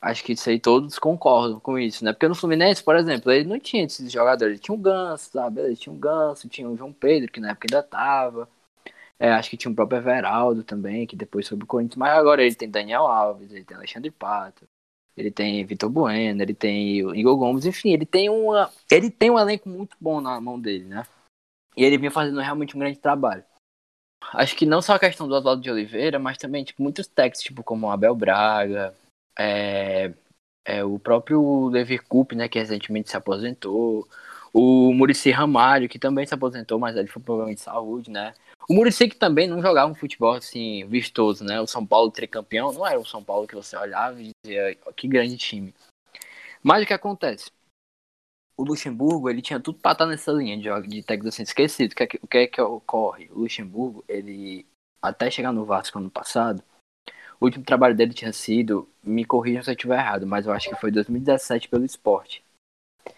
Acho que isso aí todos concordam com isso, né? Porque no Fluminense, por exemplo, ele não tinha esses jogadores. Ele tinha um Ganso, sabe? Ele tinha um Ganso, tinha o João Pedro, que na época ainda tava. É, acho que tinha o próprio Everaldo também, que depois soube o Corinthians. Mas agora ele tem Daniel Alves, ele tem Alexandre Pato, ele tem Vitor Bueno, ele tem Igor Gomes, enfim, ele tem uma. Ele tem um elenco muito bom na mão dele, né? E ele vinha fazendo realmente um grande trabalho. Acho que não só a questão do Oswaldo de Oliveira, mas também, tipo, muitos técnicos, tipo, como Abel Braga, é, é, o próprio Levi Coupe, né, que recentemente se aposentou, o Murici Ramalho, que também se aposentou, mas ele foi problema de saúde, né? O Murici que também não jogava um futebol assim vistoso, né? O São Paulo tricampeão não era o São Paulo que você olhava e dizia que grande time. Mas o que acontece? O Luxemburgo, ele tinha tudo para estar nessa linha de, de técnico assim esquecido. O que, é que, o que é que ocorre? O Luxemburgo, ele até chegar no Vasco ano passado, o último trabalho dele tinha sido, me corrijam se eu estiver errado, mas eu acho que foi 2017 pelo esporte.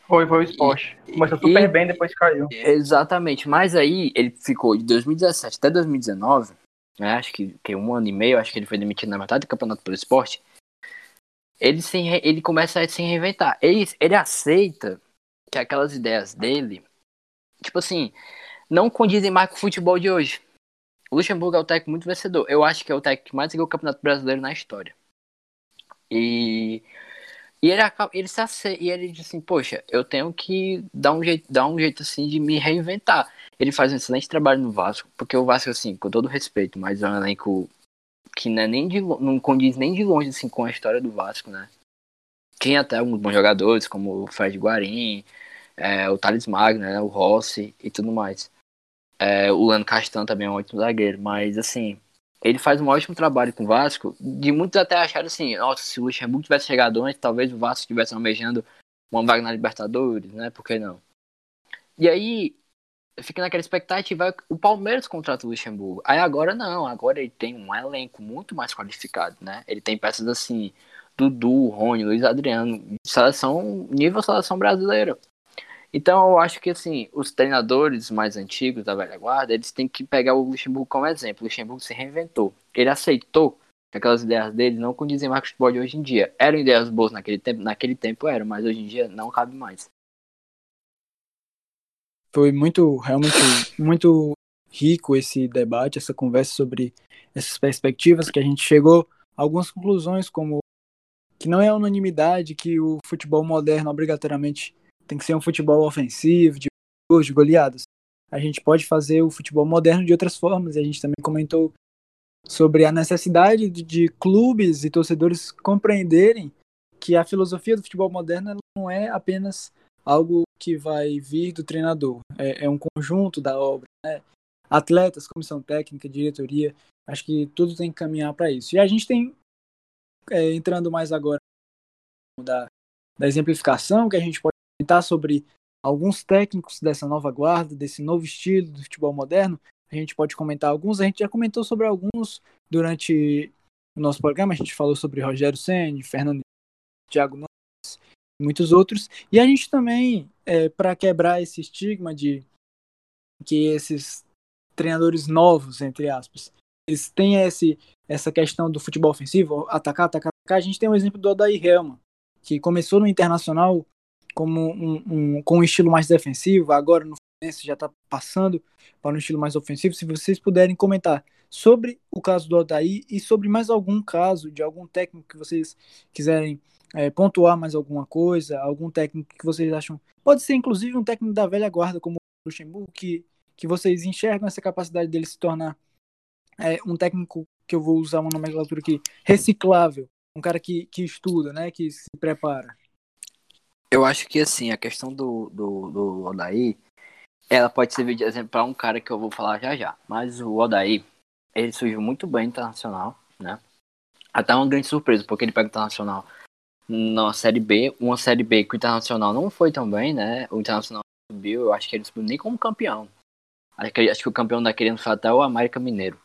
Foi, foi o esporte. Começou super e, bem, depois caiu. Exatamente. Mas aí ele ficou de 2017 até 2019, né, acho que, que um ano e meio, acho que ele foi demitido na metade do campeonato pelo esporte. Ele, se, ele começa a se reinventar. Ele, ele aceita que aquelas ideias dele, tipo assim, não condizem mais com o futebol de hoje. O Luxemburgo é o técnico muito vencedor. Eu acho que é o técnico que mais ganhou o Campeonato Brasileiro na história. E e ele, ele se ace... e ele diz assim, poxa, eu tenho que dar um jeito, dar um jeito assim de me reinventar. Ele faz um excelente trabalho no Vasco, porque o Vasco, assim, com todo respeito, mas é um elenco que não, é nem de, não condiz nem de longe assim, com a história do Vasco, né? Tem até alguns bons jogadores, como o Fred Guarim, é, o Thales Magno, né, o Rossi e tudo mais. É, o Lano Castan também é um ótimo zagueiro, mas assim, ele faz um ótimo trabalho com o Vasco, de muitos até acharam assim, nossa, se o Luxemburgo tivesse chegado antes, talvez o Vasco estivesse almejando uma vaga na Libertadores, né? Por que não? E aí, fica naquela expectativa, o Palmeiras contrata o Luxemburgo. Aí agora não, agora ele tem um elenco muito mais qualificado, né? Ele tem peças assim, Dudu, Rony, Luiz Adriano, seleção, nível seleção brasileira. Então eu acho que assim, os treinadores mais antigos da velha guarda, eles têm que pegar o Luxemburgo como exemplo. O Luxemburgo se reinventou. Ele aceitou que aquelas ideias dele não condizem mais com o futebol de hoje em dia. Eram ideias boas naquele tempo, naquele tempo eram, mas hoje em dia não cabe mais. Foi muito, realmente, muito rico esse debate, essa conversa sobre essas perspectivas que a gente chegou a algumas conclusões como que não é unanimidade que o futebol moderno obrigatoriamente tem que ser um futebol ofensivo, de gols, de goleadas. A gente pode fazer o futebol moderno de outras formas, e a gente também comentou sobre a necessidade de, de clubes e torcedores compreenderem que a filosofia do futebol moderno não é apenas algo que vai vir do treinador, é, é um conjunto da obra. Né? Atletas, comissão técnica, diretoria, acho que tudo tem que caminhar para isso. E a gente tem, é, entrando mais agora da, da exemplificação, que a gente pode comentar sobre alguns técnicos dessa nova guarda, desse novo estilo do futebol moderno. A gente pode comentar alguns, a gente já comentou sobre alguns durante o nosso programa, a gente falou sobre Rogério Senni, Fernando Thiago Nunes, muitos outros. E a gente também, é, para quebrar esse estigma de que esses treinadores novos, entre aspas, eles têm esse, essa questão do futebol ofensivo, atacar, atacar, a gente tem o exemplo do Odair Helman, que começou no Internacional como um, um, com um estilo mais defensivo, agora no Fluminense já está passando para um estilo mais ofensivo. Se vocês puderem comentar sobre o caso do Odair e sobre mais algum caso de algum técnico que vocês quiserem é, pontuar mais alguma coisa, algum técnico que vocês acham. Pode ser inclusive um técnico da velha guarda, como o Luxemburgo, que, que vocês enxergam essa capacidade dele se tornar é, um técnico que eu vou usar uma nomenclatura aqui, reciclável, um cara que, que estuda, né, que se prepara. Eu acho que assim, a questão do, do, do Odaí, ela pode servir de exemplo para um cara que eu vou falar já já. Mas o Odaí, ele surgiu muito bem internacional, né? Até uma grande surpresa, porque ele pega o internacional na Série B, uma Série B que o Internacional não foi tão bem, né? O Internacional subiu, eu acho que ele subiu nem como campeão. Acho que, acho que o campeão daquele ano foi até o América Mineiro.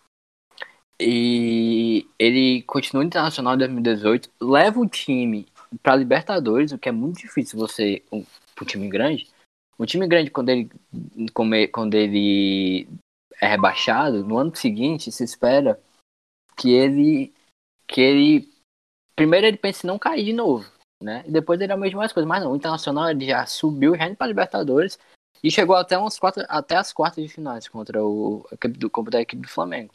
E ele continua Internacional em 2018, leva o time para Libertadores, o que é muito difícil você, um, um time grande. Um time grande, quando ele, quando ele é rebaixado, no ano seguinte se espera que ele, que ele primeiro ele pensa em não cair de novo, né? E depois ele almeja mais coisas. Mas não, o Internacional ele já subiu já para Libertadores e chegou até, umas quatro, até as quartas de finais contra, o, do, contra a equipe do Flamengo.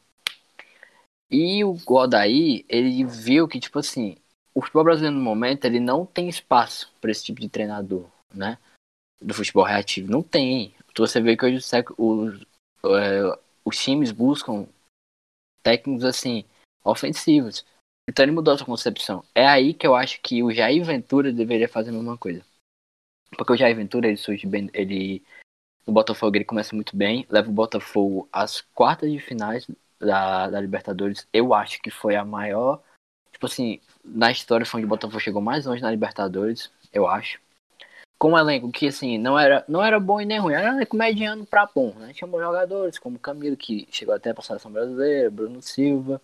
E o Godaí, ele viu que, tipo assim, o futebol brasileiro no momento, ele não tem espaço para esse tipo de treinador, né? Do futebol reativo. Não tem. Você vê que hoje os, é, os times buscam técnicos, assim, ofensivos. Então ele mudou a sua concepção. É aí que eu acho que o Jair Ventura deveria fazer a mesma coisa. Porque o Jair Ventura, ele surge bem, ele no Botafogo ele começa muito bem, leva o Botafogo às quartas de finais da, da Libertadores, eu acho que foi a maior. Tipo assim, na história foi onde o Botafogo chegou mais longe na Libertadores, eu acho. Com um elenco que, assim, não era, não era bom e nem ruim, era um elenco mediano pra bom, né? Tinha bons jogadores, como Camilo, que chegou até pra seleção brasileira, Bruno Silva.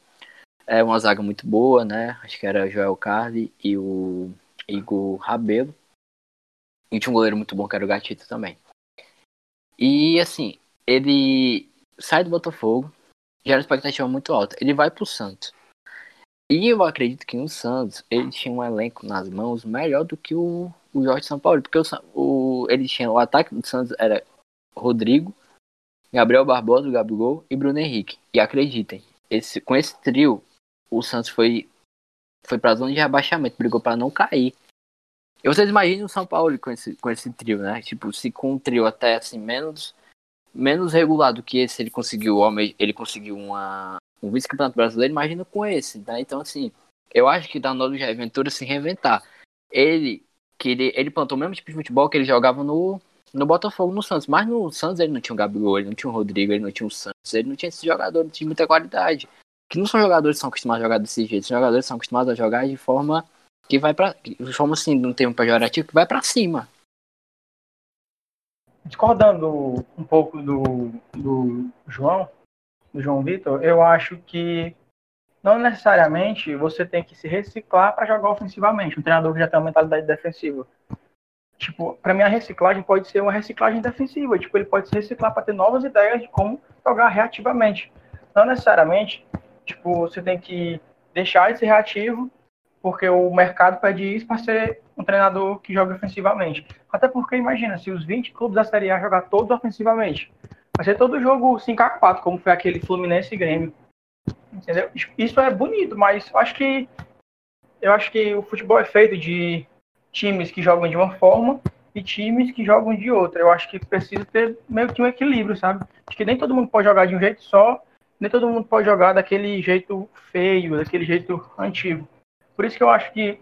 É uma zaga muito boa, né? Acho que era Joel Carli e o Igor Rabelo. E tinha um goleiro muito bom que era o Gatito também. E assim, ele sai do Botafogo, gera expectativa muito alta. Ele vai pro Santos. E eu acredito que no Santos ele tinha um elenco nas mãos melhor do que o, o Jorge São Paulo. Porque o, o, ele tinha o ataque do Santos era Rodrigo, Gabriel Barbosa, Gabigol e Bruno Henrique. E acreditem, esse, com esse trio, o Santos foi, foi pra zona de rebaixamento, brigou para não cair. E vocês imaginam o São Paulo com esse, com esse trio, né? Tipo, se com um trio até assim, menos menos regulado que esse, ele conseguiu, ele conseguiu uma, um vice-campeonato brasileiro, imagina com esse, tá? Então, assim, eu acho que dá nó do Jair Ventura se reinventar. Ele, que ele, ele plantou o mesmo tipo de futebol que ele jogava no, no Botafogo, no Santos. Mas no Santos ele não tinha o Gabigol, ele não tinha o Rodrigo, ele não tinha o Santos, ele não tinha esse jogador de muita qualidade. Que não são jogadores que são acostumados a jogar desse jeito, são jogadores que são acostumados a jogar de forma que vai pra. De forma assim, não tem um pejorativo, que vai para cima discordando um pouco do, do João, do João Vitor, eu acho que não necessariamente você tem que se reciclar para jogar ofensivamente. Um treinador que já tem uma mentalidade defensiva. Tipo, para mim a reciclagem pode ser uma reciclagem defensiva. Tipo, ele pode se reciclar para ter novas ideias de como jogar reativamente. Não necessariamente, tipo, você tem que deixar de ser reativo porque o mercado pede isso para ser um treinador que joga ofensivamente. Até porque, imagina, se os 20 clubes da Série A jogar todos ofensivamente, vai ser todo jogo 5x4, como foi aquele Fluminense e Grêmio. Entendeu? Isso é bonito, mas acho que eu acho que o futebol é feito de times que jogam de uma forma e times que jogam de outra. Eu acho que precisa ter meio que um equilíbrio, sabe? Acho que nem todo mundo pode jogar de um jeito só, nem todo mundo pode jogar daquele jeito feio, daquele jeito antigo. Por isso que eu acho que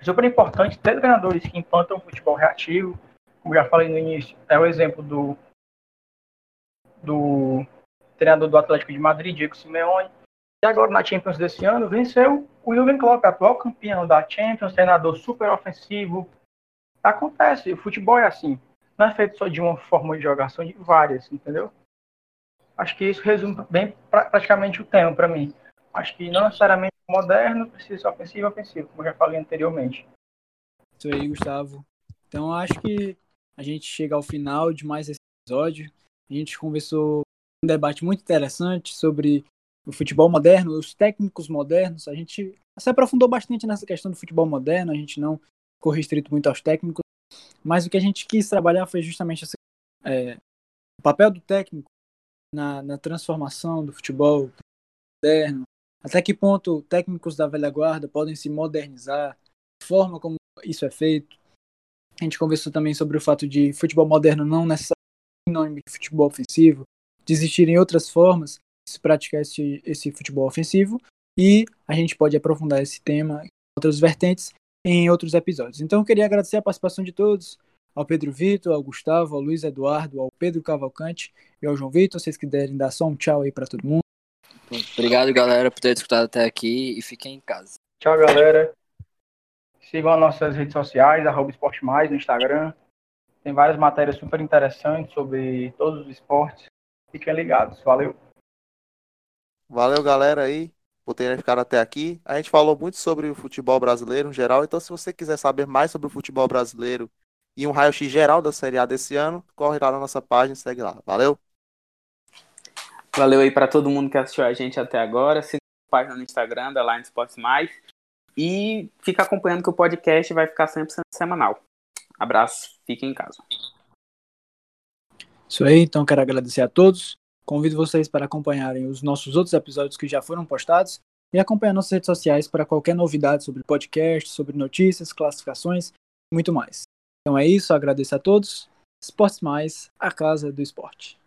é super importante ter treinadores que implantam futebol reativo, como já falei no início, é o exemplo do, do treinador do Atlético de Madrid, Diego Simeone, e agora na Champions desse ano venceu o Jürgen Klopp, atual campeão da Champions, treinador super ofensivo. Acontece, o futebol é assim, não é feito só de uma forma de jogar, são de várias, entendeu? Acho que isso resume bem praticamente o tema para mim. Acho que não necessariamente moderno precisa ser ofensivo ofensivo, como já falei anteriormente. Isso aí, Gustavo. Então acho que a gente chega ao final de mais esse episódio. A gente conversou um debate muito interessante sobre o futebol moderno, os técnicos modernos. A gente se aprofundou bastante nessa questão do futebol moderno, a gente não ficou restrito muito aos técnicos, mas o que a gente quis trabalhar foi justamente esse, é, o papel do técnico na, na transformação do futebol moderno, até que ponto técnicos da velha guarda podem se modernizar, a forma como isso é feito. A gente conversou também sobre o fato de futebol moderno não necessariamente nome de futebol ofensivo, de existirem outras formas de se praticar esse, esse futebol ofensivo e a gente pode aprofundar esse tema em outras vertentes em outros episódios. Então eu queria agradecer a participação de todos, ao Pedro Vitor, ao Gustavo, ao Luiz Eduardo, ao Pedro Cavalcante e ao João Vitor. Vocês quiserem dar só um tchau aí para todo mundo. Obrigado, galera, por ter escutado até aqui e fiquem em casa. Tchau, galera. Sigam as nossas redes sociais, arroba Esporte Mais no Instagram. Tem várias matérias super interessantes sobre todos os esportes. Fiquem ligados. Valeu. Valeu, galera aí por terem ficado até aqui. A gente falou muito sobre o futebol brasileiro em geral, então se você quiser saber mais sobre o futebol brasileiro e um raio-x geral da Série A desse ano, corre lá na nossa página e segue lá. Valeu! Valeu aí para todo mundo que assistiu a gente até agora. Siga a página no Instagram da Line Sports Mais e fica acompanhando que o podcast vai ficar sempre semanal. Abraço, fiquem em casa. Isso aí, então quero agradecer a todos. Convido vocês para acompanharem os nossos outros episódios que já foram postados e acompanhar nossas redes sociais para qualquer novidade sobre podcast, sobre notícias, classificações e muito mais. Então é isso, agradeço a todos. Esportes Mais, a casa do esporte.